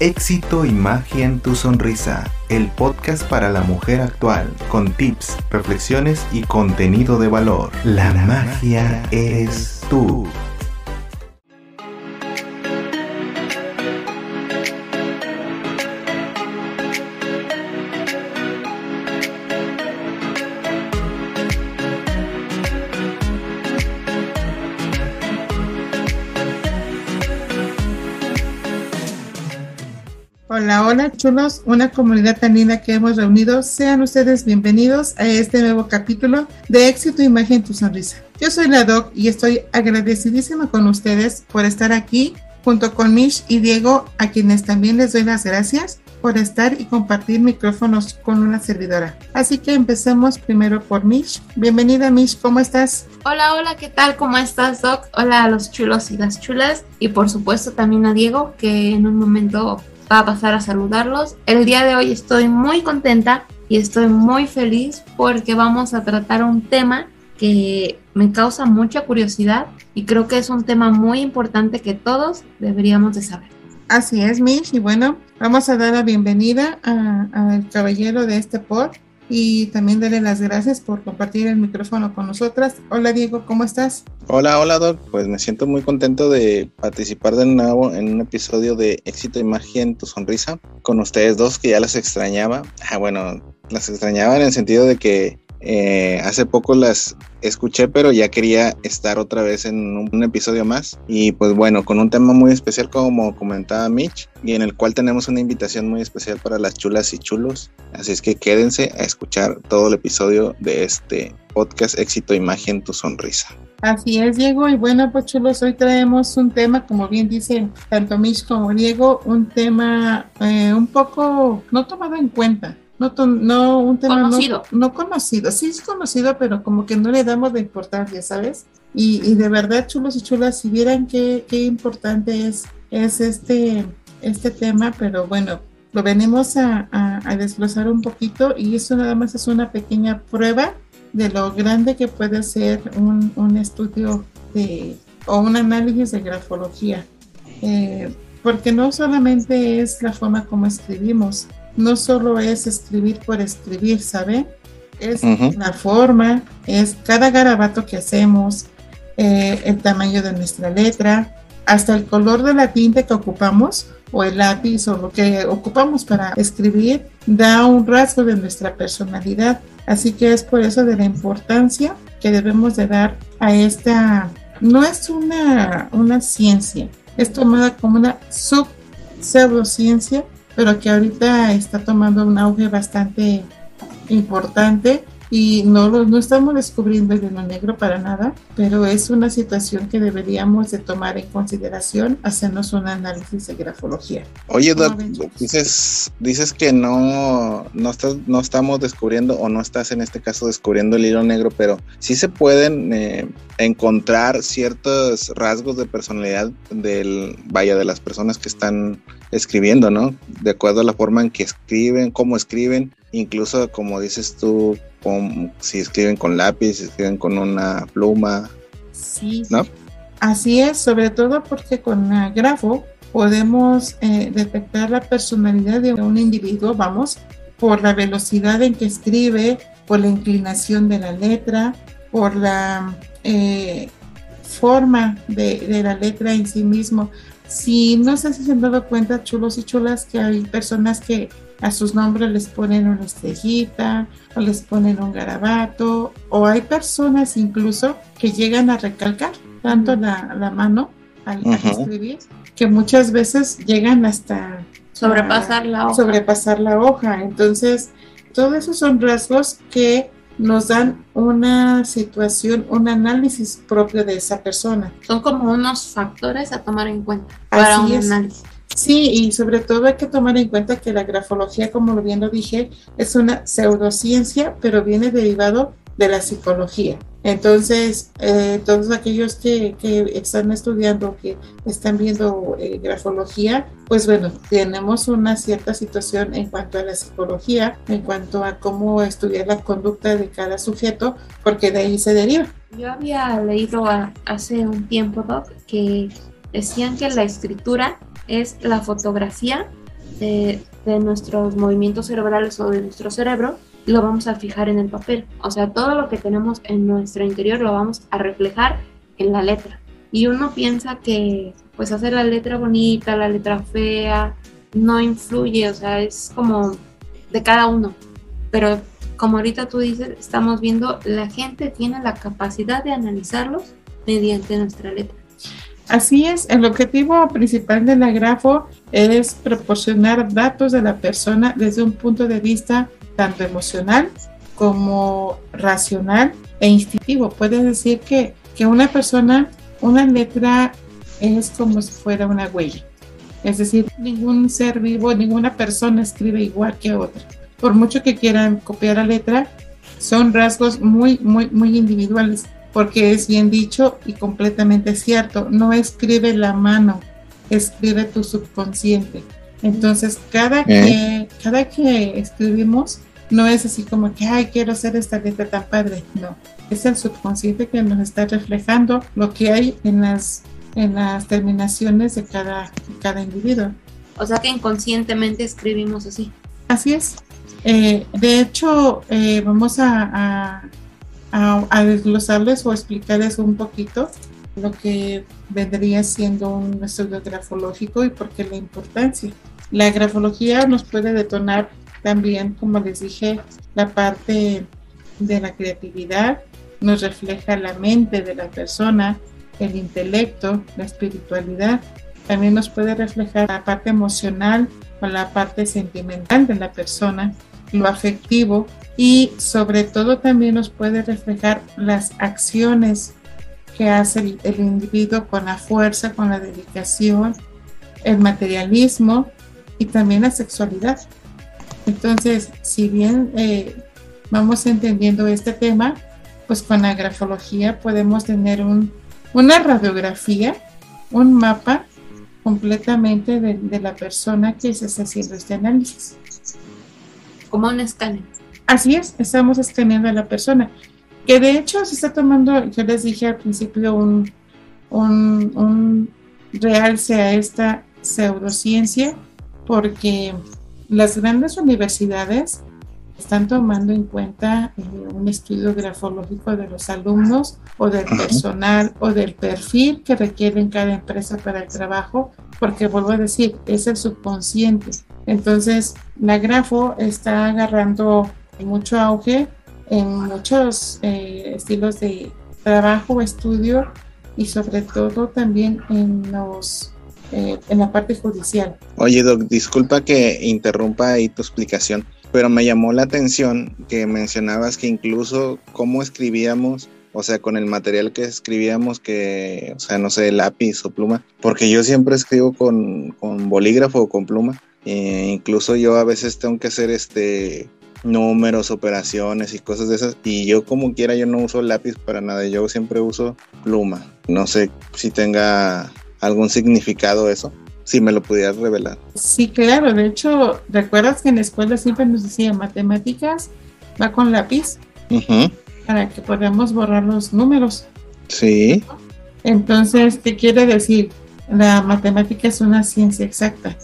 Éxito y magia en tu sonrisa, el podcast para la mujer actual, con tips, reflexiones y contenido de valor. La magia es tú. Chulos, una comunidad tan linda que hemos reunido. Sean ustedes bienvenidos a este nuevo capítulo de Éxito Imagen Tu Sonrisa. Yo soy la Doc y estoy agradecidísima con ustedes por estar aquí junto con Mish y Diego, a quienes también les doy las gracias por estar y compartir micrófonos con una servidora. Así que empecemos primero por Mish. Bienvenida Mish, ¿cómo estás? Hola, hola, ¿qué tal? ¿Cómo estás, Doc? Hola a los chulos y las chulas. Y por supuesto también a Diego, que en un momento va a pasar a saludarlos. El día de hoy estoy muy contenta y estoy muy feliz porque vamos a tratar un tema que me causa mucha curiosidad y creo que es un tema muy importante que todos deberíamos de saber. Así es, Mish, y bueno, vamos a dar la bienvenida al caballero de este pod y también darle las gracias por compartir el micrófono con nosotras. Hola Diego, ¿cómo estás? Hola, hola Doc, pues me siento muy contento de participar de nuevo en un episodio de Éxito y Magia en tu Sonrisa con ustedes dos que ya las extrañaba. Ah, bueno, las extrañaba en el sentido de que eh, hace poco las escuché, pero ya quería estar otra vez en un, episodio más. Y pues bueno, con un tema muy especial, como comentaba Mitch, y en el cual tenemos una invitación muy especial para las chulas y chulos. Así es que quédense a escuchar todo el episodio de este podcast Éxito Imagen Tu Sonrisa. Así es, Diego. Y bueno, pues chulos, hoy traemos un tema, como bien dice tanto Mitch como Diego, un tema eh, un poco no tomado en cuenta no, no un tema conocido. No, conocido, sí es conocido, pero como que no le damos de importancia, ¿sabes? Y, y de verdad, chulos y chulas, si vieran qué, qué importante es, es este, este tema, pero bueno, lo venimos a, a, desglosar un poquito y eso nada más es una pequeña prueba de lo grande que puede ser un, un estudio de, o un análisis de grafología. Eh, porque no solamente es la forma como escribimos, no solo es escribir por escribir, ¿sabe? Es la forma, es cada garabato que hacemos, eh, el tamaño de nuestra letra, hasta el color de la tinta que ocupamos o el lápiz o lo que ocupamos para escribir, da un rasgo de nuestra personalidad. Así que es por eso de la importancia que debemos de dar a esta, no es una, una ciencia, es tomada como una sub pseudociencia pero que ahorita está tomando un auge bastante importante y no, no estamos descubriendo el hilo negro para nada, pero es una situación que deberíamos de tomar en consideración, hacernos un análisis de grafología. Oye, Doc, dices, dices que no, no, estás, no estamos descubriendo o no estás en este caso descubriendo el hilo negro, pero sí se pueden eh, encontrar ciertos rasgos de personalidad del, vaya, de las personas que están escribiendo, ¿no? De acuerdo a la forma en que escriben, cómo escriben, incluso como dices tú, si escriben con lápiz, si escriben con una pluma. Sí. ¿No? Así es, sobre todo porque con grafo podemos eh, detectar la personalidad de un individuo, vamos, por la velocidad en que escribe, por la inclinación de la letra, por la eh, forma de, de, la letra en sí mismo. Si no sé si se han dado cuenta, chulos y chulas, que hay personas que a sus nombres les ponen una estrellita o les ponen un garabato o hay personas incluso que llegan a recalcar tanto la, la mano al, escribir que muchas veces llegan hasta sobrepasar la hoja. sobrepasar la hoja entonces todos esos son rasgos que nos dan una situación, un análisis propio de esa persona. Son como unos factores a tomar en cuenta para un análisis. Sí, y sobre todo hay que tomar en cuenta que la grafología, como lo bien lo dije, es una pseudociencia, pero viene derivado de la psicología. Entonces, eh, todos aquellos que, están estudiando, que están viendo eh, grafología, pues bueno, tenemos una cierta situación en cuanto a la psicología, en cuanto a cómo estudiar la conducta de cada sujeto, porque de ahí se deriva. Yo había leído hace un tiempo, Doc, que decían que la escritura es la fotografía de, nuestros movimientos cerebrales o de nuestro cerebro, lo vamos a fijar en el papel. O sea, todo lo que tenemos en nuestro interior lo vamos a reflejar en la letra. Y uno piensa que pues hacer la letra bonita, la letra fea, no influye, o sea, es como de cada uno. Pero como ahorita tú dices, estamos viendo, la gente tiene la capacidad de analizarlos mediante nuestra letra. Así es, el objetivo principal de la grafo es proporcionar datos de la persona desde un punto de vista tanto emocional como racional e instintivo. Puedes decir que, que una persona, una letra es como si fuera una huella. Es decir, ningún ser vivo, ninguna persona escribe igual que otra. Por mucho que quieran copiar la letra, son rasgos muy, muy, muy individuales porque es bien dicho y completamente cierto, no escribe la mano, escribe tu subconsciente. Entonces, cada, que, cada que escribimos, no es así como que, ay, quiero hacer esta letra tan padre. No, es el subconsciente que nos está reflejando lo que hay en las, en las terminaciones de cada, cada individuo. O sea que inconscientemente escribimos así. Así es. Eh, de hecho, eh, vamos a, a, desglosarles o explicarles un poquito lo que vendría siendo un estudio grafológico y por qué la importancia. La grafología nos puede detonar también, como les dije, la parte de la creatividad, nos refleja la mente de la persona, el intelecto, la espiritualidad. También nos puede reflejar la parte emocional o la parte sentimental de la persona, lo afectivo, y sobre todo también nos puede reflejar las acciones que hace el, individuo con la fuerza, con la dedicación, el materialismo y también la sexualidad. Entonces, si bien eh, vamos entendiendo este tema, pues con la grafología podemos tener un, una radiografía, un mapa completamente de, de la persona que se está haciendo este análisis. Como un escáner. Así es, estamos escaneando a la persona. Que de hecho se está tomando, yo les dije al principio, un, un, realce a esta pseudociencia, porque las grandes universidades están tomando en cuenta eh, un estudio grafológico de los alumnos o del personal o del perfil que requieren cada empresa para el trabajo, porque vuelvo a decir, es el subconsciente. Entonces, la grafo está agarrando mucho auge en muchos eh, estilos de trabajo, estudio y sobre todo también en los eh, en la parte judicial. Oye, Doc, disculpa que interrumpa ahí tu explicación, pero me llamó la atención que mencionabas que incluso cómo escribíamos, o sea, con el material que escribíamos, que, o sea, no sé, lápiz o pluma, porque yo siempre escribo con, con bolígrafo o con pluma. E incluso yo a veces tengo que hacer este números, operaciones y cosas de esas. Y yo como quiera, yo no uso lápiz para nada, yo siempre uso pluma. No sé si tenga algún significado eso, si me lo pudieras revelar. Sí, claro, de hecho, ¿recuerdas que en la escuela siempre nos decía matemáticas va con lápiz? Para que podamos borrar los números. Sí. Entonces, ¿qué quiere decir? La matemática es una ciencia exacta.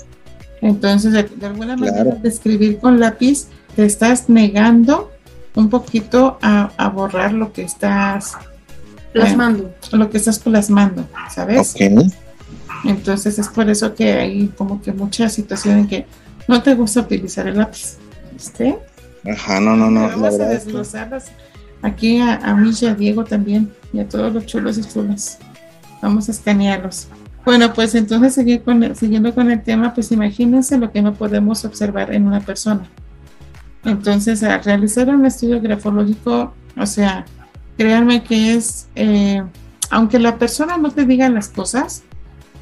Entonces, de, alguna manera, de escribir con lápiz te estás negando un poquito a, borrar lo que estás plasmando. Eh, lo que estás plasmando, ¿sabes? Entonces es por eso que hay como que mucha situación en que no te gusta utilizar el lápiz. ¿Viste? Aja, no, no, no. Vamos a desglosarlas. Aquí a, a mí y a Diego también, y a todos los chulos y chulas. Vamos a escanearlos. Bueno, pues entonces seguir con, siguiendo con el tema, pues imagínense lo que no podemos observar en una persona. Entonces, al realizar un estudio grafológico, o sea, créanme que es, eh, aunque la persona no te diga las cosas,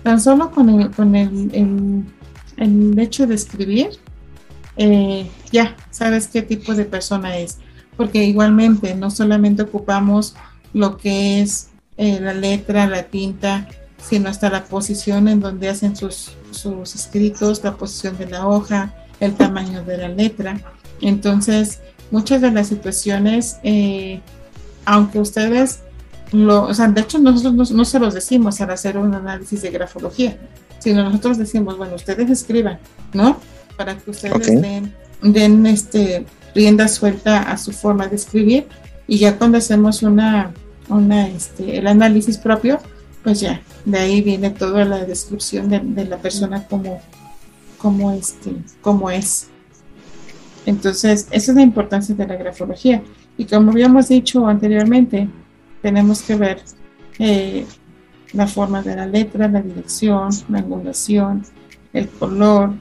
tan solo con el, con el, el, hecho de escribir, eh, ya sabes qué tipo de persona es. Porque igualmente no solamente ocupamos lo que es eh, la letra, la tinta, sino hasta la posición en donde hacen sus, sus escritos, la posición de la hoja, el tamaño de la letra. Entonces, muchas de las situaciones, eh, aunque ustedes lo, o sea, de hecho nosotros no, se los decimos al hacer un análisis de grafología, sino nosotros decimos, bueno, ustedes escriban, ¿no? para que ustedes den, este, rienda suelta a su forma de escribir y ya cuando hacemos una, una este, el análisis propio, pues ya, de ahí viene toda la descripción de, la persona como, como, este, como es. Entonces, esa es la importancia de la grafología. Y como habíamos dicho anteriormente, tenemos que ver eh, la forma de la letra, la dirección, la angulación, el color,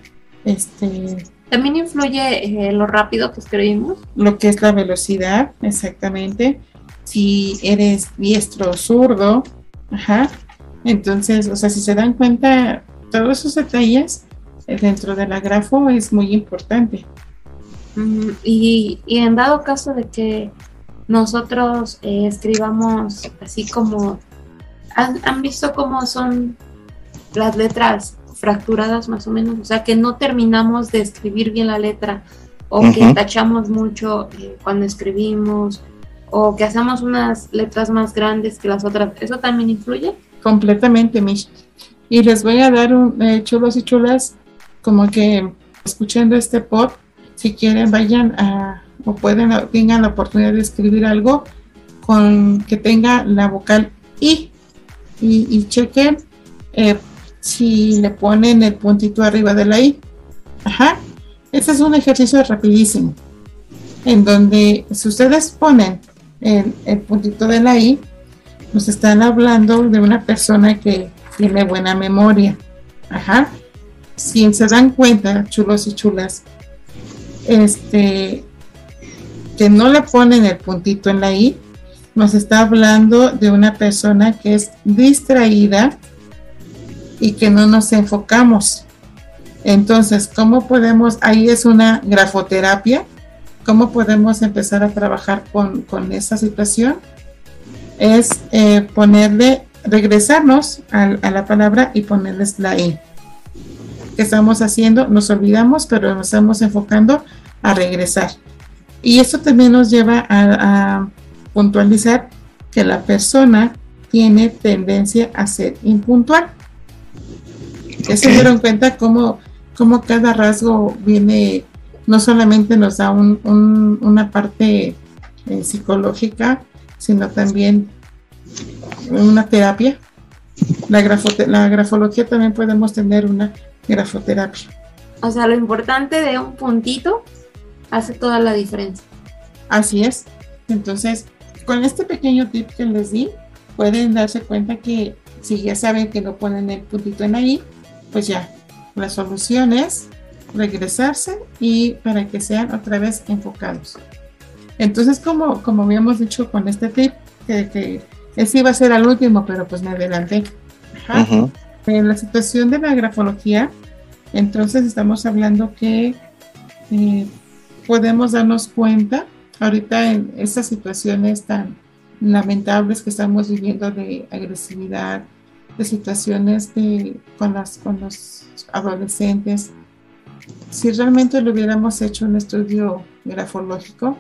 este... También influye eh, lo rápido que escribimos. Lo que es la velocidad, exactamente. Si eres diestro o zurdo, ajá. Entonces, o sea, si se dan cuenta, todos esos detalles eh, dentro de la grafo es muy importante. Y, en dado caso de que nosotros eh, escribamos así como ¿Han, visto cómo son las letras fracturadas más o menos? O sea, que no terminamos de escribir bien la letra o que tachamos mucho eh, cuando escribimos o que hacemos unas letras más grandes que las otras. ¿Eso también influye? Completamente, Mish. Y les voy a dar un eh, chulos y chulas, como que escuchando este pod, si quieren vayan a, o pueden, tengan la oportunidad de escribir algo con que tenga la vocal I y, chequen eh, si le ponen el puntito arriba de la I. Ajá. Este es un ejercicio rapidísimo. En donde si ustedes ponen el, puntito de la I, nos están hablando de una persona que tiene buena memoria. Ajá. Si se dan cuenta, chulos y chulas, este, que no le ponen el puntito en la I, nos está hablando de una persona que es distraída y que no nos enfocamos. Entonces, ¿cómo podemos, ahí es una grafoterapia, cómo podemos empezar a trabajar con, esa situación? Es eh, ponerle, regresarnos a, a, la palabra y ponerles la I. ¿Qué estamos haciendo? Nos olvidamos, pero nos estamos enfocando a regresar. Y eso también nos lleva a puntualizar que la persona tiene tendencia a ser impuntual. se dieron cuenta cómo, cómo, cada rasgo viene, no solamente nos da una parte eh, psicológica, sino también una terapia. La, la grafología también podemos tener una grafoterapia. O sea, lo importante de un puntito hace toda la diferencia. Así es. Entonces, con este pequeño tip que les di, pueden darse cuenta que si ya saben que no ponen el puntito en ahí, pues ya, la solución es regresarse y para que sean otra vez enfocados. Entonces, como, como habíamos dicho con este tip, que, que ese iba a ser al último, pero pues me adelanté. En la situación de la grafología, entonces estamos hablando que eh, podemos darnos cuenta ahorita en estas situaciones tan lamentables que estamos viviendo de agresividad, de situaciones de, con, las, con los adolescentes, si realmente lo hubiéramos hecho un estudio grafológico,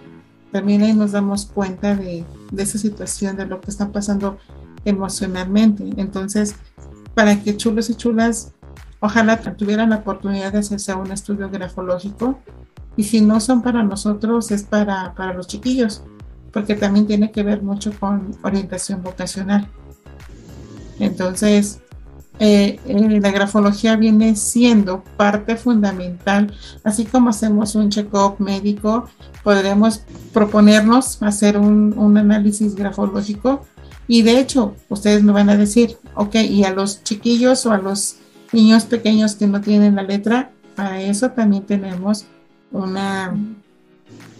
también ahí nos damos cuenta de, de esa situación, de lo que está pasando emocionalmente. Entonces, para que chulos y chulas, ojalá tuvieran la oportunidad de hacerse un estudio grafológico, y si no son para nosotros, es para, para los chiquillos, porque también tiene que ver mucho con orientación vocacional. Entonces, eh, eh, la grafología viene siendo parte fundamental, así como hacemos un check-up médico, podremos proponernos hacer un, un, análisis grafológico y de hecho ustedes me van a decir, ok, y a los chiquillos o a los niños pequeños que no tienen la letra, para eso también tenemos una,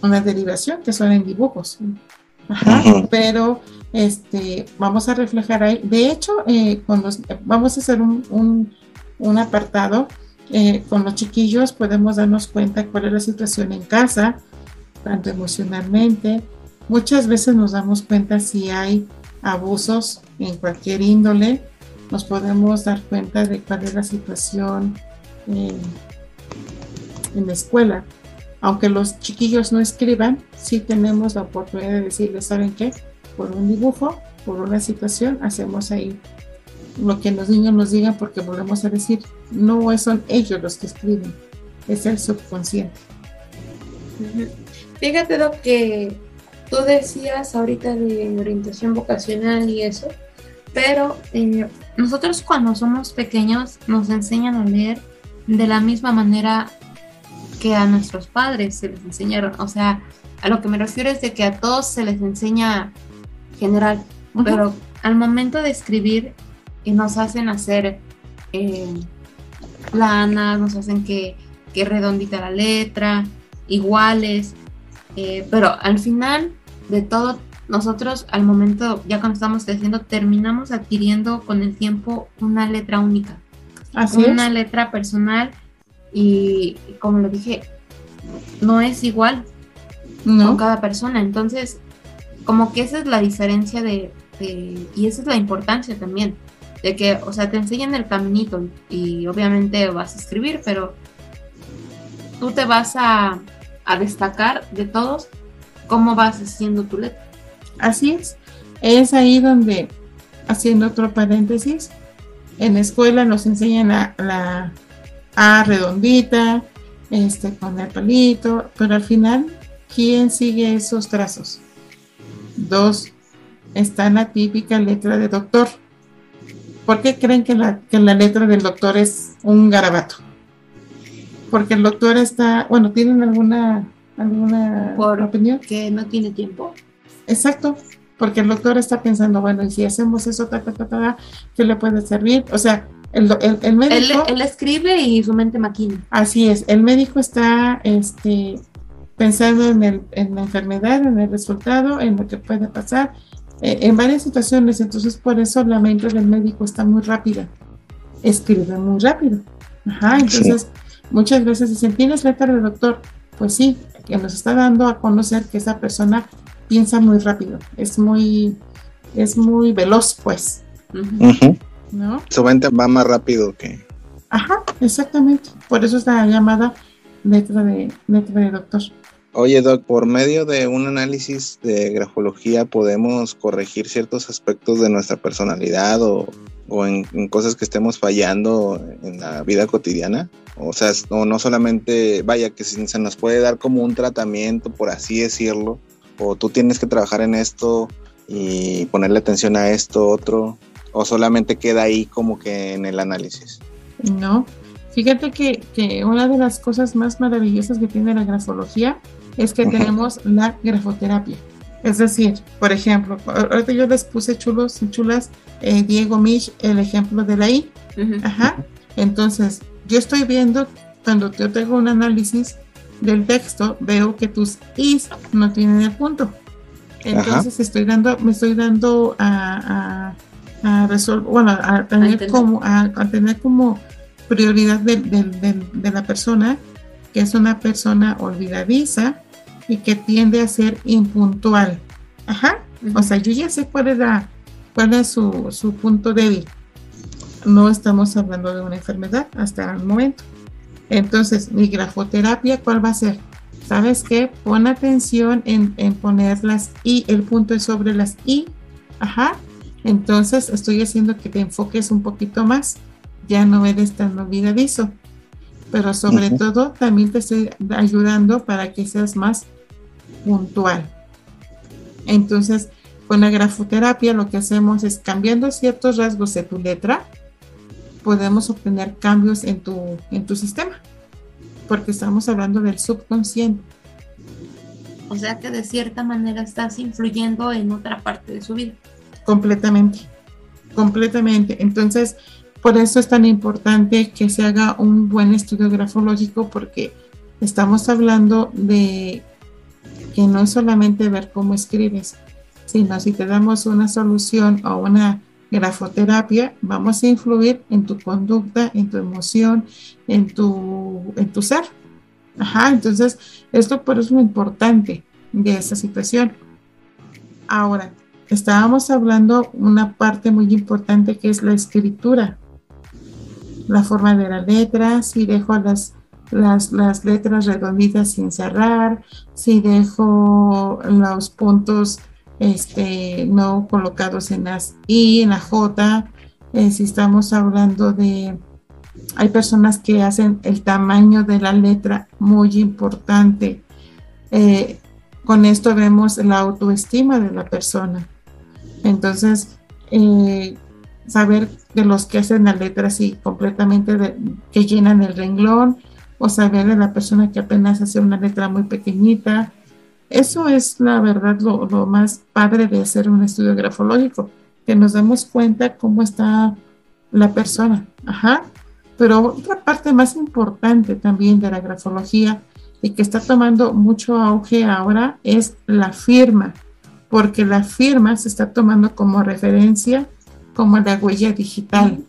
una derivación que son en dibujos. Pero este, vamos a reflejar ahí. De hecho, eh, vamos a hacer un, un, apartado eh, con los chiquillos, podemos darnos cuenta cuál es la situación en casa, tanto emocionalmente. Muchas veces nos damos cuenta si hay abusos en cualquier índole, nos podemos dar cuenta de cuál es la situación en la escuela aunque los chiquillos no escriban, sí tenemos la oportunidad de decirles, ¿saben qué? Por un dibujo, por una situación, hacemos ahí lo que los niños nos digan porque volvemos a decir, no son ellos los que escriben, es el subconsciente. Fíjate, lo que tú decías ahorita de orientación vocacional y eso, pero eh, nosotros cuando somos pequeños nos enseñan a leer de la misma manera que a nuestros padres se les enseñaron. O sea, a lo que me refiero es de que a todos se les enseña general, pero al momento de escribir y nos hacen hacer eh, planas, nos hacen que, que redondita la letra, iguales, eh, pero al final de todo, nosotros al momento, ya cuando estamos creciendo, terminamos adquiriendo con el tiempo una letra única. Así una letra personal y, como lo dije, no es igual con cada persona. Entonces, como que esa es la diferencia de, y esa es la importancia también, de que, o sea, te enseñan el caminito y obviamente vas a escribir, pero tú te vas a, a destacar de todos cómo vas haciendo tu letra. Así es. Es ahí donde, haciendo otro paréntesis, en la escuela nos enseñan la, A redondita, este, con el palito, pero al final, ¿quién sigue esos trazos? Dos, está la típica letra de doctor. ¿Por qué creen que la letra del doctor es un garabato? Porque el doctor está, bueno, ¿tienen alguna, alguna Por opinión? Que no tiene tiempo. Exacto, porque el doctor está pensando, bueno, y si hacemos eso, ta, ta, ta, ta, ¿qué le puede servir? O sea, el, el, el médico, él escribe y su mente maquina. así es, el médico está este, pensando en, el, en la enfermedad, en el resultado, en lo que puede pasar, eh, en varias situaciones, entonces por eso la mente del médico está muy rápida, escribe muy rápido. Ajá, entonces muchas veces dicen, ¿tienes letra de doctor? Pues sí, que nos está dando a conocer que esa persona piensa muy rápido, es muy, es muy veloz, pues. ¿no? Su mente va más rápido que... Ajá, exactamente. Por eso es la llamada letra de, letra de doctor. Oye, Doc, por medio de un análisis de grafología podemos corregir ciertos aspectos de nuestra personalidad o, o en, en cosas que estemos fallando en la vida cotidiana. O sea, es- o no solamente, vaya, que si se nos puede dar como un tratamiento, por así decirlo, o tú tienes que trabajar en esto y ponerle atención a esto, otro, o solamente queda ahí como que en el análisis. No. Fíjate que, que una de las cosas más maravillosas que tiene la grafología es que tenemos la grafoterapia. Es decir, por ejemplo, ahorita yo les puse chulos y chulas, eh, Diego Mich, el ejemplo de la I. Ajá. Entonces, yo estoy viendo, cuando yo tengo un análisis del texto, veo que tus Is no tienen el punto. Entonces estoy dando, me estoy dando a, a, a resolver, bueno, a tener como, a, a tener como prioridad del- del- del- de, la persona, que es una persona olvidadiza y que tiende a ser impuntual. Ajá. O sea, yo ya sé cuál es, la- cuál es su, su punto débil. No estamos hablando de una enfermedad hasta el momento. Entonces, mi grafoterapia, ¿cuál va a ser? ¿Sabes qué? Pon atención en, en poner las I, el punto es sobre las I. Ajá. Entonces, estoy haciendo que te enfoques un poquito más. Ya no eres tan olvidadizo. Pero sobre todo, también te estoy ayudando para que seas más puntual. Entonces, con la grafoterapia lo que hacemos es cambiando ciertos rasgos de tu letra, podemos obtener cambios en tu, en tu sistema, porque estamos hablando del subconsciente. O sea que de cierta manera estás influyendo en otra parte de su vida. Completamente, completamente. Entonces, por eso es tan importante que se haga un buen estudio grafológico, porque estamos hablando de que no es solamente ver cómo escribes, sino si te damos una solución o una grafoterapia, vamos a influir en tu conducta, en tu emoción, en tu, en tu ser. Ajá, entonces esto por eso es lo importante de esa situación. Ahora, estábamos hablando una parte muy importante que es la escritura, la forma de la letra, si dejo las, las, las letras redonditas sin cerrar, si dejo los puntos este, no colocados en las I, en la J, eh, si estamos hablando de, Hay personas que hacen el tamaño de la letra muy importante. Eh, con esto vemos la autoestima de la persona. Entonces, eh, saber de los que hacen la letra así completamente, que llenan el renglón, o saber de la persona que apenas hace una letra muy pequeñita. Eso es la verdad lo, lo más padre de hacer un estudio grafológico, que nos damos cuenta cómo está la persona. Ajá. Pero otra parte más importante también de la grafología y que está tomando mucho auge ahora es la firma, porque la firma se está tomando como referencia como la huella digital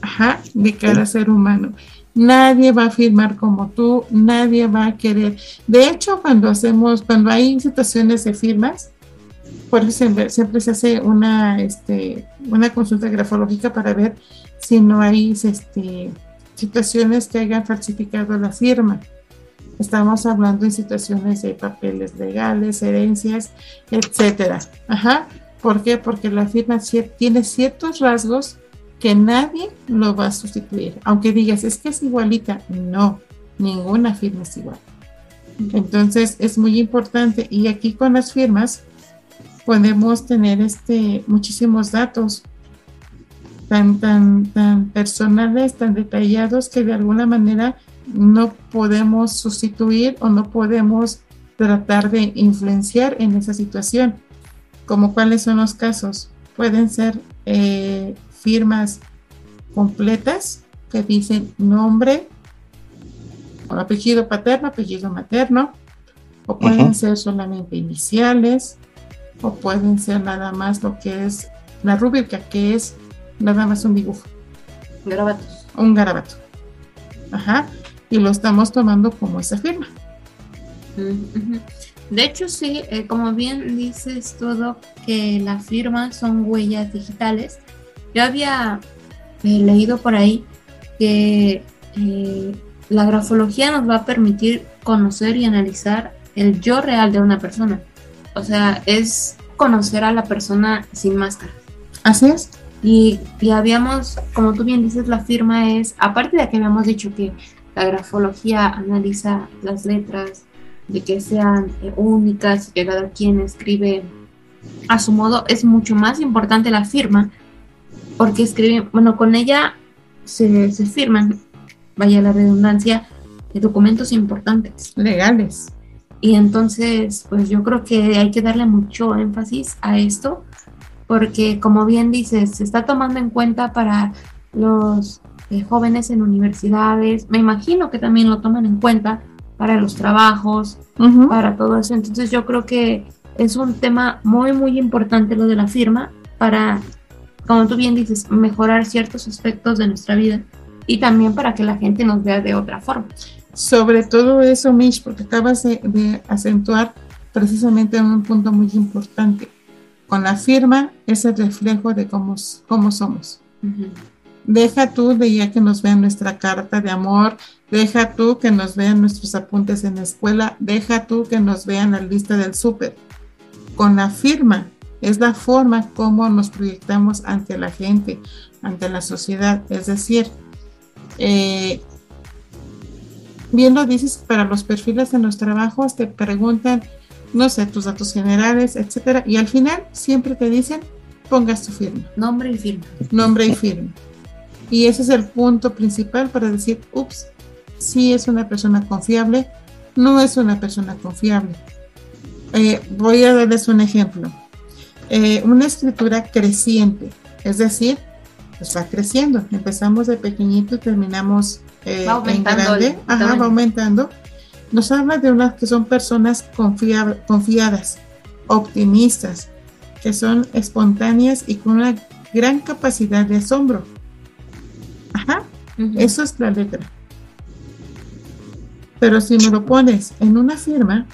ajá, de cada ser humano. Nadie va a firmar como tú, nadie va a querer. De hecho, cuando hacemos, cuando hay situaciones de firmas, por eso siempre, se hace una, este, una consulta grafológica para ver si no hay este, situaciones que hayan falsificado la firma. Estamos hablando de situaciones de papeles legales, herencias, etcétera. Ajá. ¿Por qué? Porque la firma tiene ciertos rasgos que nadie lo va a sustituir. Aunque digas, es que es igualita. No, ninguna firma es igual. Entonces es muy importante. Y aquí con las firmas podemos tener este, muchísimos datos tan, tan, tan personales, tan detallados que de alguna manera no podemos sustituir o no podemos tratar de influenciar en esa situación. Como cuáles son los casos. Pueden ser eh, firmas completas que dicen nombre, o apellido paterno, apellido materno, o pueden ser solamente iniciales, o pueden ser nada más lo que es la rúbrica, que es nada más un dibujo. Garabatos. Un garabato. Ajá. Y lo estamos tomando como esa firma. De hecho, sí, eh, como bien dices todo, que la firma son huellas digitales. Yo había eh, leído por ahí que eh, la grafología nos va a permitir conocer y analizar el yo real de una persona. O sea, es conocer a la persona sin máscara. Así es. Y, y, habíamos, como tú bien dices, la firma es, aparte de que habíamos dicho que la grafología analiza las letras, de que sean eh, únicas, que cada quien escribe a su modo, es mucho más importante la firma, porque escribe, bueno, con ella se, se firman, vaya la redundancia, de documentos importantes. Legales. Y entonces, pues yo creo que hay que darle mucho énfasis a esto, porque como bien dices, se está tomando en cuenta para los eh, jóvenes en universidades, me imagino que también lo toman en cuenta para los trabajos, para todo eso. Entonces yo creo que es un tema muy, muy importante lo de la firma para, como tú bien dices, mejorar ciertos aspectos de nuestra vida y también para que la gente nos vea de otra forma. Sobre todo eso, Mish, porque acabas de, acentuar precisamente un punto muy importante. Con la firma es el reflejo de cómo, cómo somos. Deja tú de ya que nos vean nuestra carta de amor, deja tú que nos vean nuestros apuntes en la escuela, deja tú que nos vean la lista del súper. Con la firma es la forma como nos proyectamos ante la gente, ante la sociedad. Es decir, eh, bien lo dices, para los perfiles de los trabajos te preguntan, no sé, tus datos generales, etcétera, y al final siempre te dicen, pongas tu firma. Nombre y firma. Nombre y firma. Y ese es el punto principal para decir, ups, si es una persona confiable, no es una persona confiable. Eh, voy a darles un ejemplo. Eh, una escritura creciente, es decir, pues va creciendo. Empezamos de pequeñito y terminamos eh, en grande. Ajá, va aumentando. Nos habla de unas que son personas confiadas, optimistas, que son espontáneas y con una gran capacidad de asombro. Ajá, eso es la letra. Pero si me lo pones en una firma,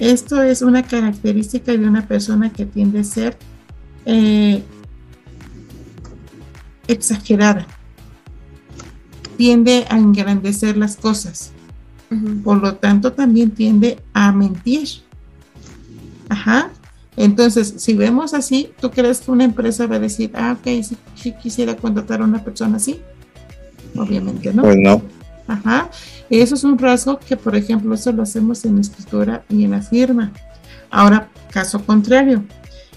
esto es una característica de una persona que tiende a ser eh, exagerada, tiende a engrandecer las cosas, por lo tanto también tiende a mentir. Ajá. Entonces, si vemos así, ¿tú crees que una empresa va a decir, ah, ok, si, quisiera contratar a una persona así? Obviamente, ¿no? Pues no. Ajá. Eso es un rasgo que, por ejemplo, eso lo hacemos en la escritura y en la firma. Ahora, caso contrario,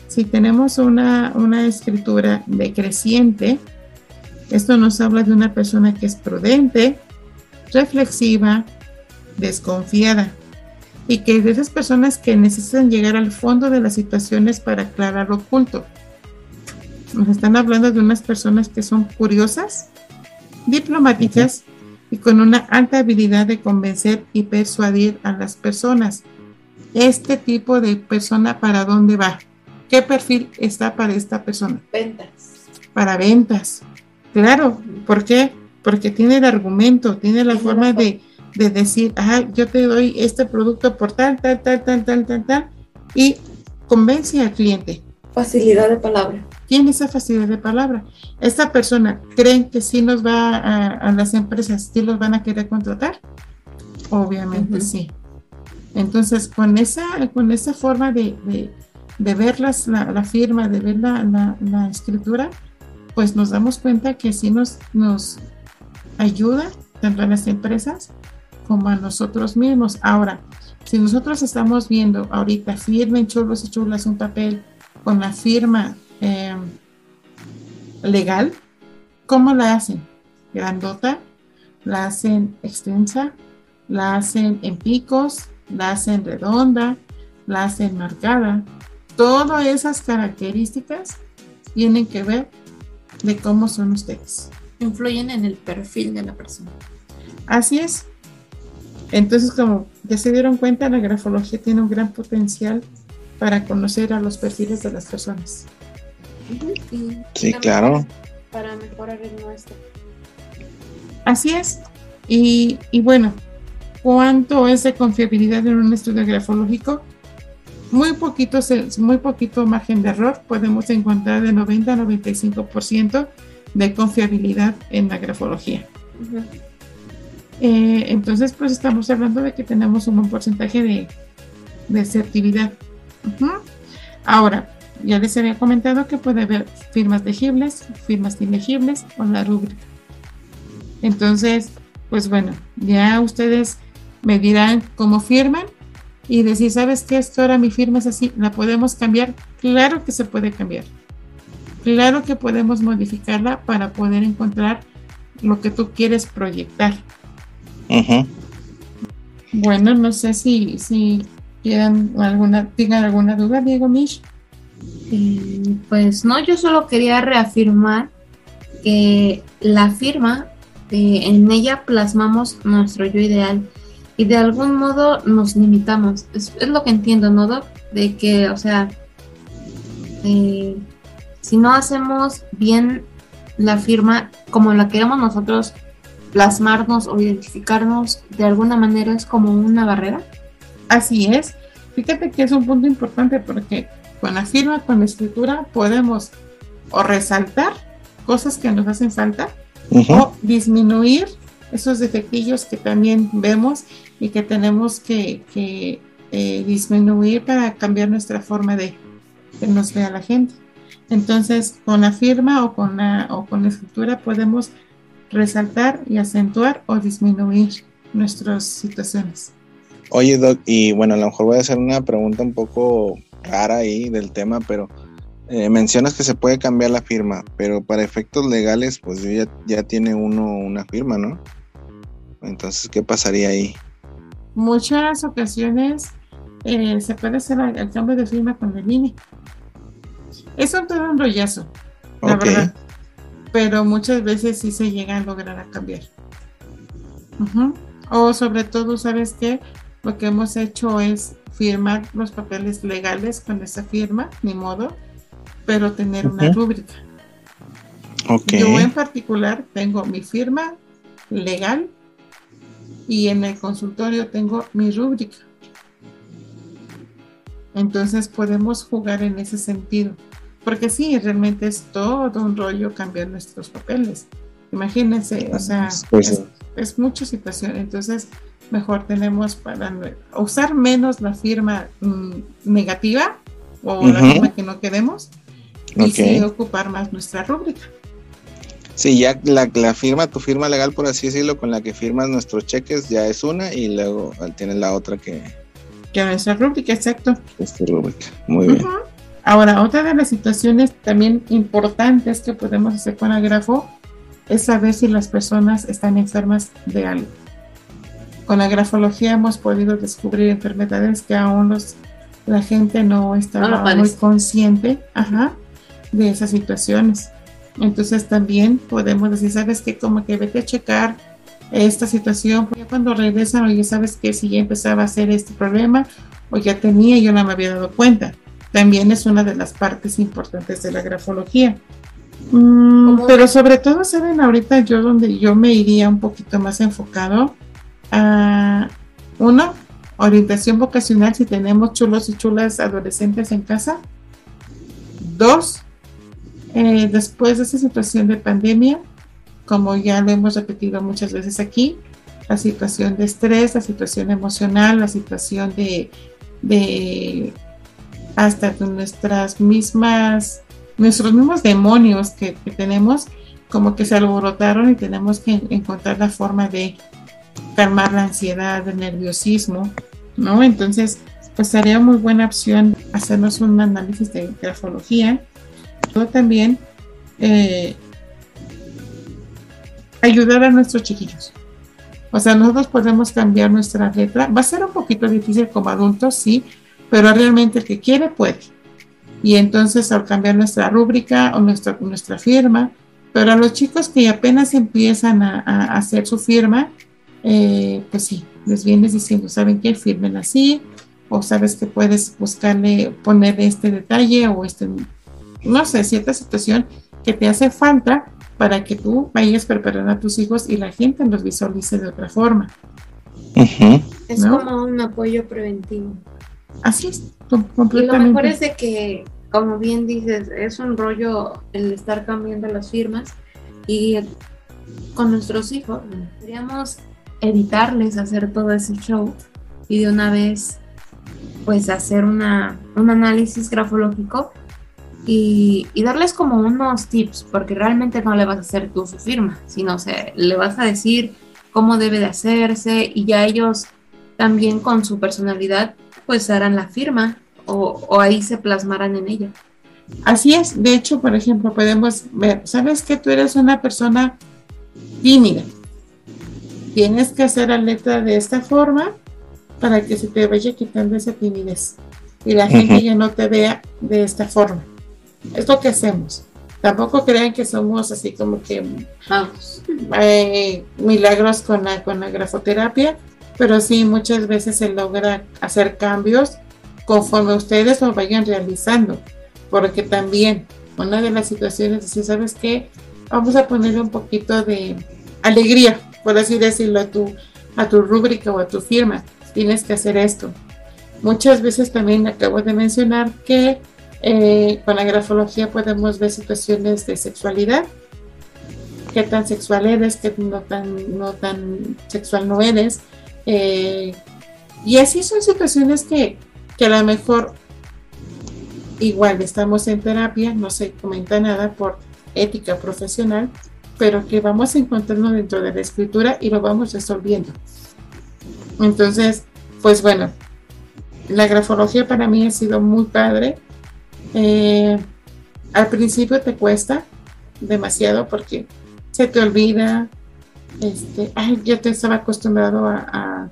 si tenemos una, una escritura decreciente, esto nos habla de una persona que es prudente, reflexiva, desconfiada y que de esas personas que necesitan llegar al fondo de las situaciones para aclarar lo oculto. Nos están hablando de unas personas que son curiosas, diplomáticas y con una alta habilidad de convencer y persuadir a las personas. Este tipo de persona, ¿para dónde va? ¿Qué perfil está para esta persona? Ventas. Para ventas. Claro, ¿por qué? Porque tiene el argumento, tiene la forma de, de decir, ah, yo te doy este producto por tal, tal, tal, tal, tal, tal, tal, y convence al cliente. Facilidad de palabra. Tiene esa facilidad de palabra. Esta persona, ¿creen que sí nos va a, las empresas, sí los van a querer contratar? Obviamente sí. Entonces, con esa, con esa forma de, de, ver las, la, firma, de ver la, la, escritura, pues nos damos cuenta que sí nos, nos ayuda tanto a las empresas como a nosotros mismos. Ahora, si nosotros estamos viendo ahorita, firmen chulos y chulas un papel con la firma eh, legal, ¿cómo la hacen? Grandota, la hacen extensa, la hacen en picos, la hacen redonda, la hacen marcada. Todas esas características tienen que ver de cómo son ustedes. Influyen en el perfil de la persona. Así es. Entonces, como ya se dieron cuenta, la grafología tiene un gran potencial para conocer a los perfiles de las personas. Sí, claro. Para mejorar el nuestro. Así es. Y, y bueno, ¿cuánto es de confiabilidad en un estudio grafológico? Muy poquito, muy poquito margen de error. Podemos encontrar de 90 a 95% de confiabilidad en la grafología. Eh, entonces, pues estamos hablando de que tenemos un buen porcentaje de, de asertividad. Ahora, ya les había comentado que puede haber firmas legibles, firmas ilegibles o la rúbrica. Entonces, pues bueno, ya ustedes me dirán cómo firman y decir, ¿sabes qué? Esto ahora mi firma es así, ¿la podemos cambiar? Claro que se puede cambiar. Claro que podemos modificarla para poder encontrar lo que tú quieres proyectar. Bueno, no sé si, si quieran alguna, tengan alguna duda, Diego Mish. Pues no, yo solo quería reafirmar que la firma, eh, en ella plasmamos nuestro yo ideal y de algún modo nos limitamos. Es, lo que entiendo, ¿no, Doc? De que, o sea, eh, si no hacemos bien la firma como la queremos nosotros plasmarnos o identificarnos de alguna manera es como una barrera. Así es. Fíjate que es un punto importante porque con la firma, con la escritura, podemos o resaltar cosas que nos hacen falta o disminuir esos defectillos que también vemos y que tenemos que, eh, disminuir para cambiar nuestra forma de que nos vea la gente. Entonces, con la firma o con la, o con la escritura podemos resaltar y acentuar o disminuir nuestras situaciones. Oye, Doc, y bueno, a lo mejor voy a hacer una pregunta un poco rara ahí del tema, pero eh, mencionas que se puede cambiar la firma, pero para efectos legales, pues ya, ya tiene uno una firma, ¿no? Entonces, ¿qué pasaría ahí? Muchas ocasiones eh, se puede hacer el cambio de firma con el INE. Es un todo un rollazo, la verdad pero muchas veces sí se llega a lograr a cambiar. O sobre todo, ¿sabes qué? Lo que hemos hecho es firmar los papeles legales con esa firma, ni modo, pero tener una rúbrica. Yo en particular tengo mi firma legal y en el consultorio tengo mi rúbrica. Entonces podemos jugar en ese sentido. Porque sí, realmente es todo un rollo cambiar nuestros papeles. Imagínense, o sea, pues es, mucha situación. Entonces, mejor tenemos para usar menos la firma mm, negativa o la firma que no queremos y sí ocupar más nuestra rúbrica. Sí, ya la, la, firma, tu firma legal, por así decirlo, con la que firmas nuestros cheques, ya es una y luego tienes la otra que... Que nuestra rúbrica, exacto. Es rúbrica, muy bien. Ahora, otra de las situaciones también importantes que podemos hacer con grafo es saber si las personas están enfermas de algo. Con la grafología hemos podido descubrir enfermedades que aún los, la gente no estaba muy consciente de esas situaciones. Entonces también podemos decir, sabes que como que vete a checar esta situación, porque cuando regresan, oye, sabes que si ya empezaba a hacer este problema o ya tenía, yo no me había dado cuenta. También es una de las partes importantes de la grafología. Mm, pero sobre todo, saben, ahorita yo donde yo me iría un poquito más enfocado a, uno, orientación vocacional si tenemos chulos y chulas adolescentes en casa. Dos, eh, después de esa situación de pandemia, como ya lo hemos repetido muchas veces aquí, la situación de estrés, la situación emocional, la situación de, de hasta de nuestras mismas, nuestros mismos demonios que, tenemos, como que se alborotaron y tenemos que encontrar la forma de calmar la ansiedad, el nerviosismo, ¿no? Entonces, pues sería muy buena opción hacernos un análisis de grafología también eh, ayudar a nuestros chiquillos. O sea, nosotros podemos cambiar nuestra letra. Va a ser un poquito difícil como adultos, sí, pero realmente el que quiere puede. Y entonces al cambiar nuestra rúbrica o nuestra, nuestra firma, pero a los chicos que apenas empiezan a, hacer su firma, eh, pues sí, les vienes diciendo, ¿saben qué? Firmen así, o sabes que puedes buscarle, poner este detalle o este no sé, cierta situación que te hace falta para que tú vayas preparando a tus hijos y la gente los visualice de otra forma. Es como un apoyo preventivo. Así es, completamente. Y lo mejor es de que, como bien dices, es un rollo el estar cambiando las firmas y con nuestros hijos podríamos evitarles hacer todo ese show y de una vez pues hacer una, un análisis grafológico y, darles como unos tips, porque realmente no le vas a hacer tú su firma, sino se, le vas a decir cómo debe de hacerse y ya ellos también con su personalidad pues harán la firma o, o ahí se plasmarán en ella. Así es, de hecho, por ejemplo, podemos ver, sabes que tú eres una persona tímida, tienes que hacer la letra de esta forma para que se te vaya quitando esa timidez y la gente ya no te vea de esta forma. Es lo que hacemos. Tampoco crean que somos así como que eh, milagros con la, con la grafoterapia, pero sí muchas veces se logra hacer cambios conforme ustedes lo vayan realizando. Porque también una de las situaciones es, si ¿sabes qué? Vamos a ponerle un poquito de alegría, por así decirlo, a tu, a tu rúbrica o a tu firma. Tienes que hacer esto. Muchas veces también acabo de mencionar que eh, con la grafología podemos ver situaciones de sexualidad, qué tan sexual eres, qué no tan, no tan sexual no eres. Eh, y así son situaciones que, que a lo mejor igual estamos en terapia, no se comenta nada por ética profesional, pero que vamos encontrando dentro de la escritura y lo vamos resolviendo. Entonces, pues bueno, la grafología para mí ha sido muy padre eh, al principio te cuesta demasiado porque se te olvida, este, ay, yo te estaba acostumbrado a,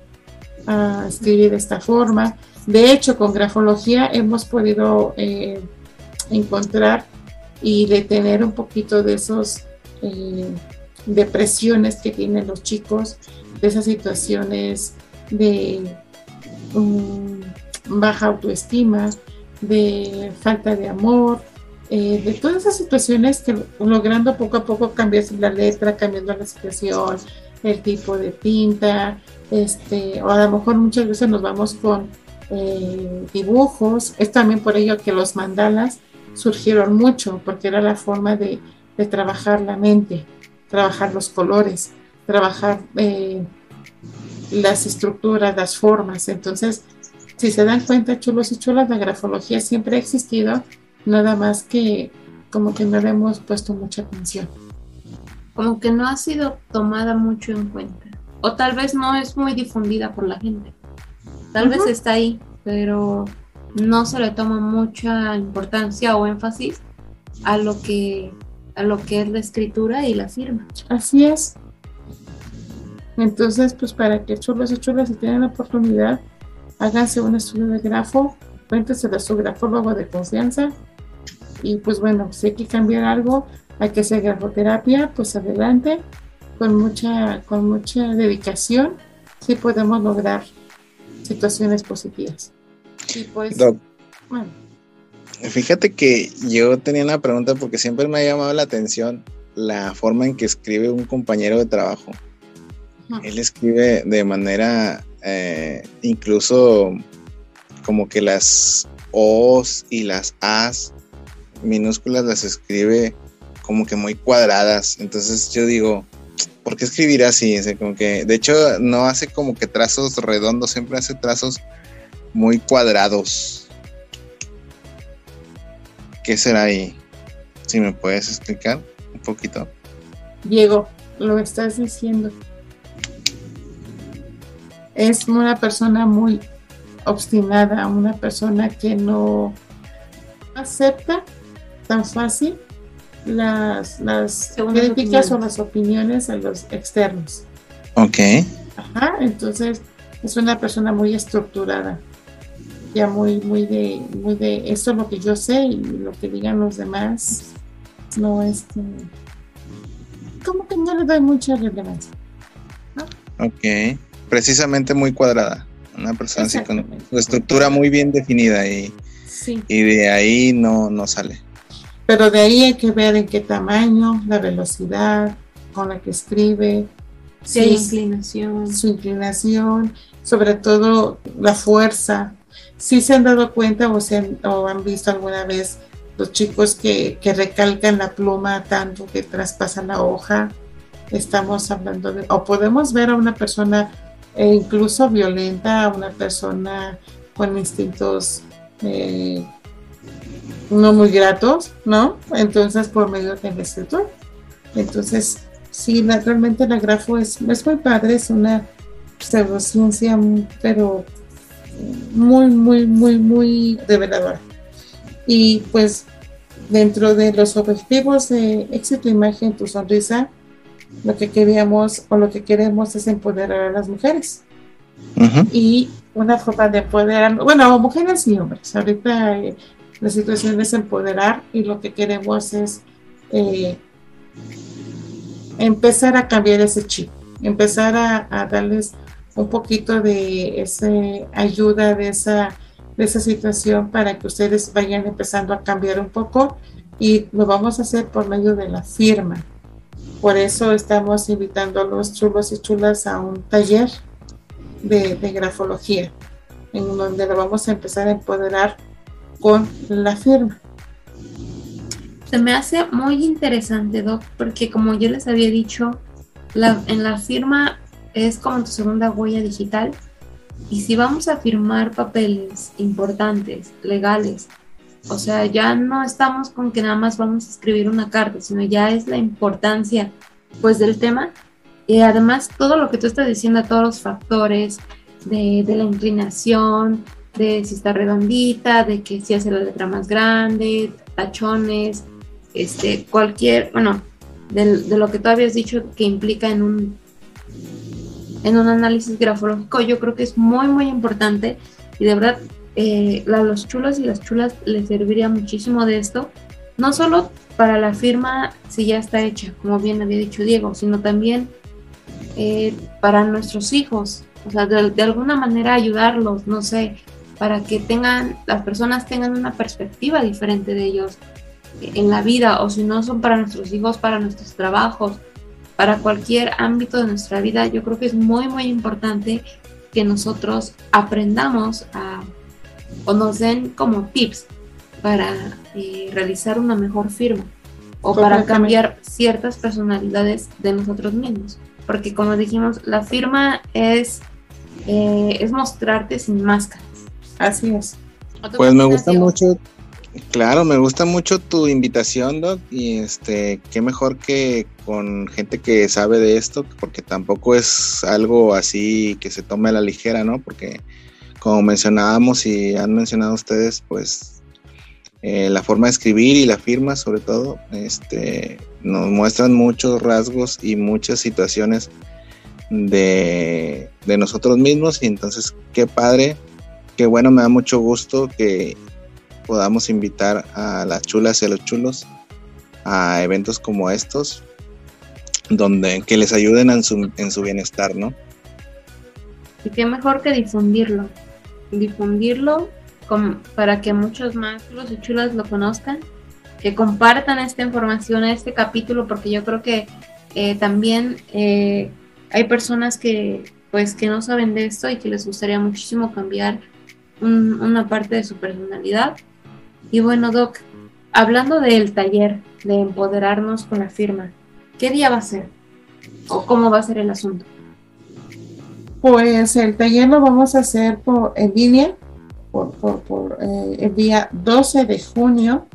escribir de esta forma. De hecho, con grafología hemos podido eh, encontrar y detener un poquito de esos eh, depresiones que tienen los chicos, de esas situaciones de baja autoestima, de falta de amor, eh, de todas esas situaciones que logrando poco a poco cambiar la letra, cambiando la situación, el tipo de tinta, este, o a lo mejor muchas veces nos vamos con eh, dibujos. Es también por ello que los mandalas surgieron mucho, porque era la forma de, trabajar la mente, trabajar los colores, trabajar eh, las estructuras, las formas. Entonces, si se dan cuenta, chulos y chulas, la grafología siempre ha existido, nada más que como que no le hemos puesto mucha atención. como que no ha sido tomada mucho en cuenta. O tal vez no es muy difundida por la gente. Tal vez está ahí, pero no se le toma mucha importancia o énfasis a lo que a lo que es la escritura y la firma. Así es. Entonces, pues para que chulos y chulas si tienen la oportunidad, háganse un estudio de grafo, cuéntese a su grafólogo de confianza. Y pues bueno, si hay que cambiar algo, hay que hacer grafoterapia, pues adelante, con mucha, con mucha dedicación, sí podemos lograr situaciones positivas. Y pues, bueno. Fíjate que yo tenía una pregunta porque siempre me ha llamado la atención la forma en que escribe un compañero de trabajo. Él escribe de manera eh, incluso como que las O's y las A's minúsculas las escribe como que muy cuadradas. Entonces yo digo, ¿por qué escribir así? como que, de hecho, no hace como que trazos redondos, siempre hace trazos muy cuadrados. ¿Qué será ahí? Si me puedes explicar un poquito. Diego, lo estás diciendo. Es una persona muy obstinada, una persona que no acepta tan fácil las, las críticas o las opiniones a los externos. Ok. Ajá, entonces es una persona muy estructurada, ya muy, muy de, muy de esto es lo que yo sé y lo que digan los demás, no es este, como que no le doy mucha relevancia. Ok, precisamente muy cuadrada, una persona así con su estructura muy bien definida y, y de ahí no, no sale. Pero de ahí hay que ver en qué tamaño, la velocidad con la que escribe, inclinación. Su inclinación, sobre todo la fuerza. Si se han dado cuenta o, se han, visto alguna vez los chicos que, que, recalcan la pluma tanto que traspasan la hoja, estamos hablando de, o podemos ver a una persona eh, incluso violenta, a una persona con instintos eh, no muy gratos, ¿no? Entonces, por medio del escritor. Entonces, sí, naturalmente la grafo es, es muy padre, es una pseudociencia, pero muy, muy, muy, muy reveladora. Y pues, dentro de los objetivos de éxito, imagen, tu sonrisa, lo que queríamos o lo que queremos es empoderar a las mujeres. Y una forma de empoderar, bueno, mujeres y hombres. Ahorita eh, la situación es empoderar y lo que queremos es eh, empezar a cambiar ese chip, empezar a, darles un poquito de esa ayuda, de esa, de esa situación para que ustedes vayan empezando a cambiar un poco y lo vamos a hacer por medio de la firma. Por eso estamos invitando a los chulos y chulas a un taller de, grafología, en donde lo vamos a empezar a empoderar con la firma. Se me hace muy interesante, Doc, porque como yo les había dicho, en la firma es como tu segunda huella digital. Y si vamos a firmar papeles importantes, legales, o sea, ya no estamos con que nada más vamos a escribir una carta, sino ya es la importancia pues del tema. Y además todo lo que tú estás diciendo, todos los factores de, de la inclinación, de si está redondita, de que si hace la letra más grande, tachones, este, cualquier, bueno, de, lo que tú habías dicho que implica en un, en un análisis grafológico, yo creo que es muy, muy importante. Y de verdad eh, a los chulos y las chulas les serviría muchísimo de esto, no solo para la firma si ya está hecha, como bien había dicho Diego, sino también eh, para nuestros hijos, o sea, de, de, alguna manera ayudarlos, no sé, para que tengan, las personas tengan una perspectiva diferente de ellos en la vida, o si no son para nuestros hijos, para nuestros trabajos, para cualquier ámbito de nuestra vida, yo creo que es muy, muy importante que nosotros aprendamos a, o nos den como tips para eh, realizar una mejor firma o para cambiar ciertas personalidades de nosotros mismos. Porque como dijimos, la firma es, eh, es mostrarte sin máscara Así es. Pues me gusta mucho Claro, me gusta mucho tu invitación, Doc, y este, qué mejor que con gente que sabe de esto, porque tampoco es algo así que se tome a la ligera, ¿no? Porque como mencionábamos y han mencionado ustedes, pues eh, la forma de escribir y la firma, sobre todo, este, nos muestran muchos rasgos y muchas situaciones de, de nosotros mismos, y entonces qué padre, qué bueno, me da mucho gusto que podamos invitar a las chulas y a los chulos a eventos como estos, donde que les ayuden en su, en su bienestar, ¿no? Y qué mejor que difundirlo, difundirlo para que muchos más chulos y chulas lo conozcan, que compartan esta información, este capítulo, porque yo creo que eh, también eh, hay personas que pues que no saben de esto y que les gustaría muchísimo cambiar una parte de su personalidad y bueno, Doc, hablando del taller de empoderarnos con la firma, ¿qué día va a ser? ¿O cómo va a ser el asunto? Pues el taller lo vamos a hacer por, en línea por, por, eh, el día 12 de junio.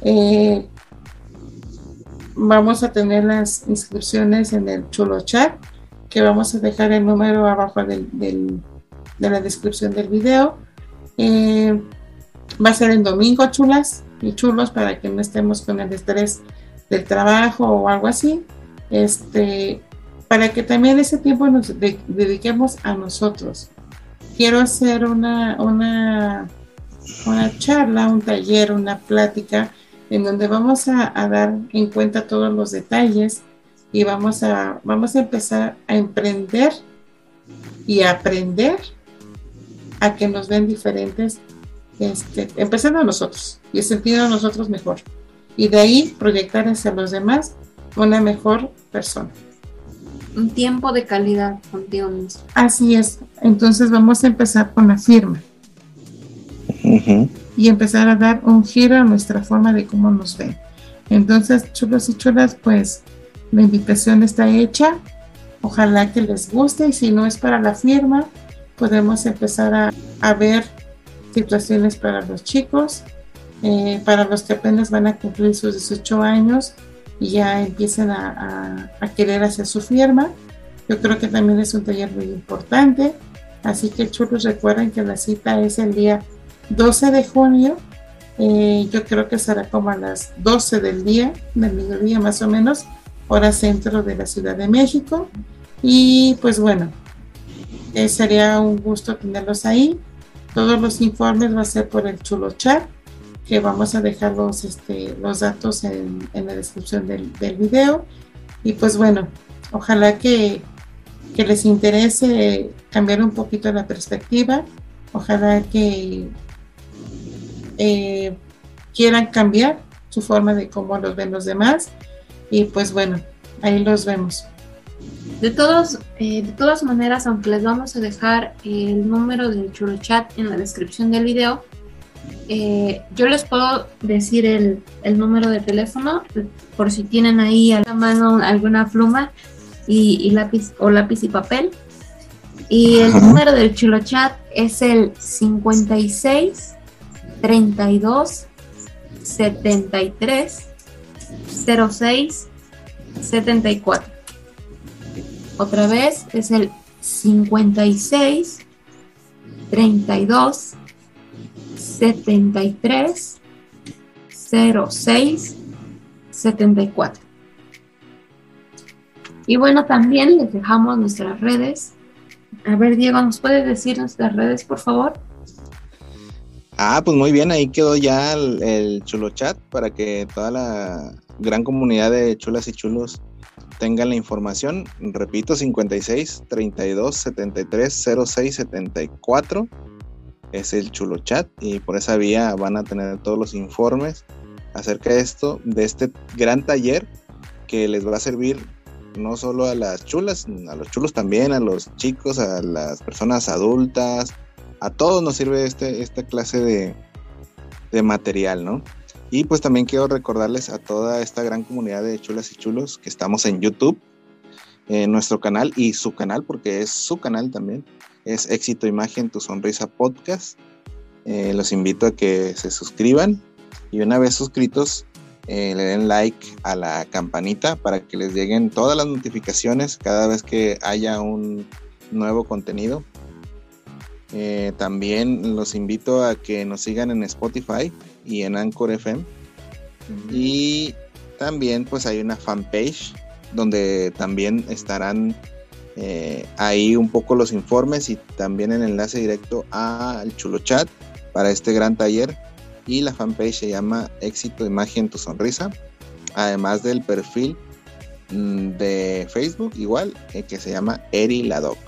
Eh, vamos a tener las inscripciones en el chulo chat, que vamos a dejar el número abajo del, de la descripción del video. Eh, Va a ser en domingo, chulas y chulos, para que no estemos con el estrés del trabajo o algo así. Este, para que también ese tiempo nos dediquemos a nosotros. Quiero hacer una, una, una charla, un taller, una plática en donde vamos a, dar en cuenta todos los detalles y vamos a, vamos a empezar a emprender y aprender a que nos den diferentes este, empezando a nosotros y sentido a nosotros mejor. Y de ahí proyectar hacia los demás una mejor persona. Un tiempo de calidad contigo mismo. Así es. Entonces vamos a empezar con la firma. Y empezar a dar un giro a nuestra forma de cómo nos ven. Entonces, chulos y chulas, pues la invitación está hecha. Ojalá que les guste y si no es para la firma, podemos empezar a, a ver situaciones para los chicos, eh, para los que apenas van a cumplir sus 18 años y ya empiezan a, querer hacer su firma. Yo creo que también es un taller muy importante. Así que chicos recuerden que la cita es el día 12 de junio. Eh, yo creo que será como a las 12 del día, del mediodía más o menos, hora centro de la Ciudad de México. Y pues bueno, eh, sería un gusto tenerlos ahí. Todos los informes va a ser por el chulo chat, que vamos a dejar los, este, los datos en, la descripción del, video. Y pues bueno, ojalá que, les interese cambiar un poquito la perspectiva. Ojalá que eh, quieran cambiar su forma de cómo los ven los demás. Y pues bueno, ahí los vemos. De, todos, eh, de todas maneras, aunque les vamos a dejar el número del chulo chat en la descripción del video, eh, yo les puedo decir el, número de teléfono por si tienen ahí a la mano alguna pluma y, lápiz o lápiz y papel. Y el número del chulo chat es el 56 32 73 06 74. Otra vez es el 56 32 73 06 74. Y bueno, también les dejamos nuestras redes. A ver, Diego, ¿nos puedes decir nuestras redes, por favor? Ah, pues muy bien, ahí quedó ya el, el, chulo chat para que toda la gran comunidad de chulas y chulos tengan la información. Repito, 56 32 73 06 74 es el chulo chat y por esa vía van a tener todos los informes acerca de esto, de este gran taller que les va a servir no solo a las chulas, a los chulos también, a los chicos, a las personas adultas, a todos nos sirve este, esta clase de, de material, ¿no? Y pues también quiero recordarles a toda esta gran comunidad de chulas y chulos que estamos en YouTube, en nuestro canal y su canal, porque es su canal también, es Éxito Imagen Tu Sonrisa Podcast. Eh, los invito a que se suscriban Y una vez suscritos, eh, le den like a la campanita para que les lleguen todas las notificaciones cada vez que haya un nuevo contenido. Eh, también los invito a que nos sigan en Spotify y en Anchor FM. Y también pues hay una fanpage donde también estarán eh, ahí un poco los informes y también el enlace directo al chulo chat para este gran taller y la fanpage se llama Éxito Imagen Tu Sonrisa, además del perfil mm, de Facebook igual eh, que se llama Eri Ladoc.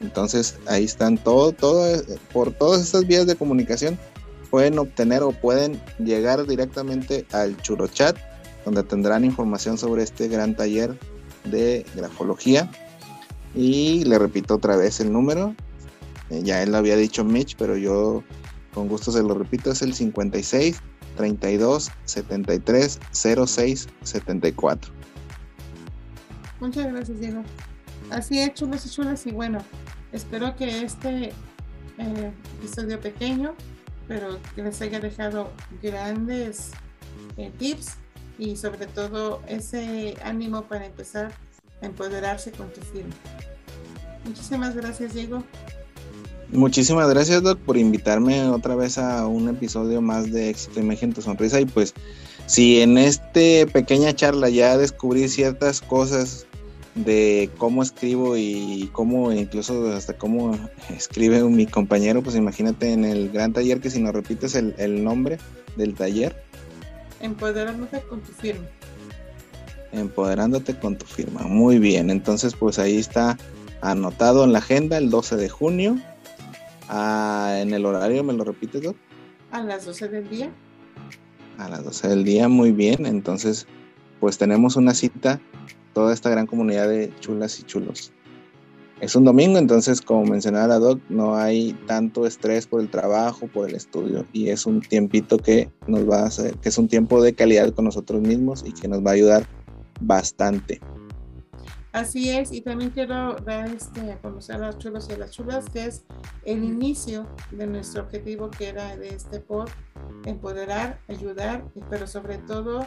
Entonces ahí están todo, todo, por todas estas vías de comunicación pueden obtener o pueden llegar directamente al Chulo Chat, donde tendrán información sobre este gran taller de grafología. Y le repito otra vez el número. Eh, ya él lo había dicho Mitch, pero yo con gusto se lo repito, es el 56 32 73 06 74. Muchas gracias, Diego. Así es, chulos y chulas, y bueno, espero que este eh, episodio pequeño, pero que les haya dejado grandes eh, tips y sobre todo ese ánimo para empezar a empoderarse con tu firma. Muchísimas gracias, Diego. Muchísimas gracias, Doc, por invitarme otra vez a un episodio más de Éxito Imagen Tu Sonrisa. Y pues, si en esta pequeña charla ya descubrí ciertas cosas de cómo escribo y cómo, incluso hasta cómo escribe mi compañero, pues imagínate en el gran taller que si nos repites el, el nombre del taller. Empoderándote con tu firma. Empoderándote con tu firma. Muy bien, entonces pues ahí está anotado en la agenda el 12 de junio Ah, en el horario, ¿me lo repites, Doc? A las 12 del día. A las 12 del día, muy bien. Entonces, pues tenemos una cita, toda esta gran comunidad de chulas y chulos. Es un domingo, entonces, como mencionaba la Doc, no hay tanto estrés por el trabajo, por el estudio, y es un tiempito que nos va a hacer, que es un tiempo de calidad con nosotros mismos y que nos va a ayudar bastante. Así es, y también quiero dar este, a conocer a los chulos y a las chulas, que es el inicio de nuestro objetivo que era de este por empoderar, ayudar, pero sobre todo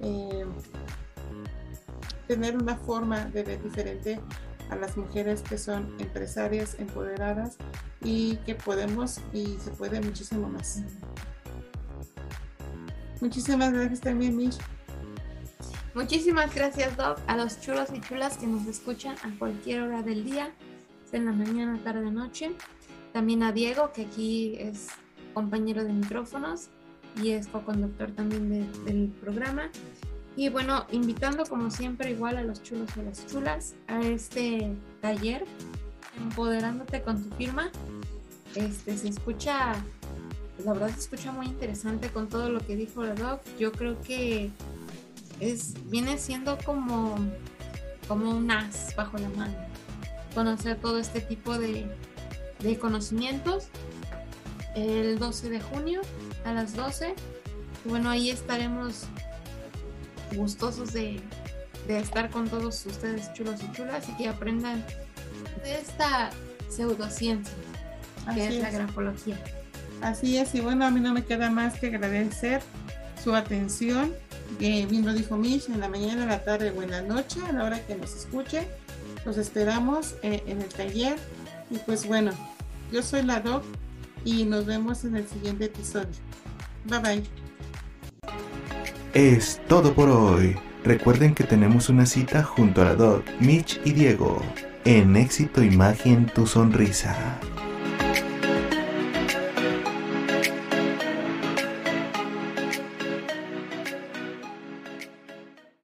eh, tener una forma de ver diferente a las mujeres que son empresarias empoderadas y que podemos y se puede muchísimo más. Muchísimas gracias también, Mish. Muchísimas gracias, Doc, a los chulos y chulas que nos escuchan a cualquier hora del día, en la mañana, tarde, noche. También a Diego, que aquí es compañero de micrófonos y es co-conductor también del programa. Y bueno, invitando como siempre igual a los chulos y a las chulas a este taller, empoderándote con tu firma. Este se escucha, la verdad se escucha muy interesante con todo lo que dijo la doc. Yo creo que es, viene siendo como, como un as bajo la mano. Conocer todo este tipo de, conocimientos el 12 de junio a las 12. bueno, ahí estaremos gustosos de, estar con todos ustedes chulos y chulas y que aprendan de esta pseudociencia que es, la grafología. Así es, y bueno, a mí no me queda más que agradecer su atención que bien lo dijo Mish, en la mañana, en la tarde o en la noche, a la hora que nos escuche. Los esperamos eh, en el taller. Y pues bueno, yo soy la Doc y nos vemos en el siguiente episodio. Bye bye. Es todo por hoy. Recuerden que tenemos una cita junto a la Doc, Mitch y Diego en Éxito Imagen Tu Sonrisa.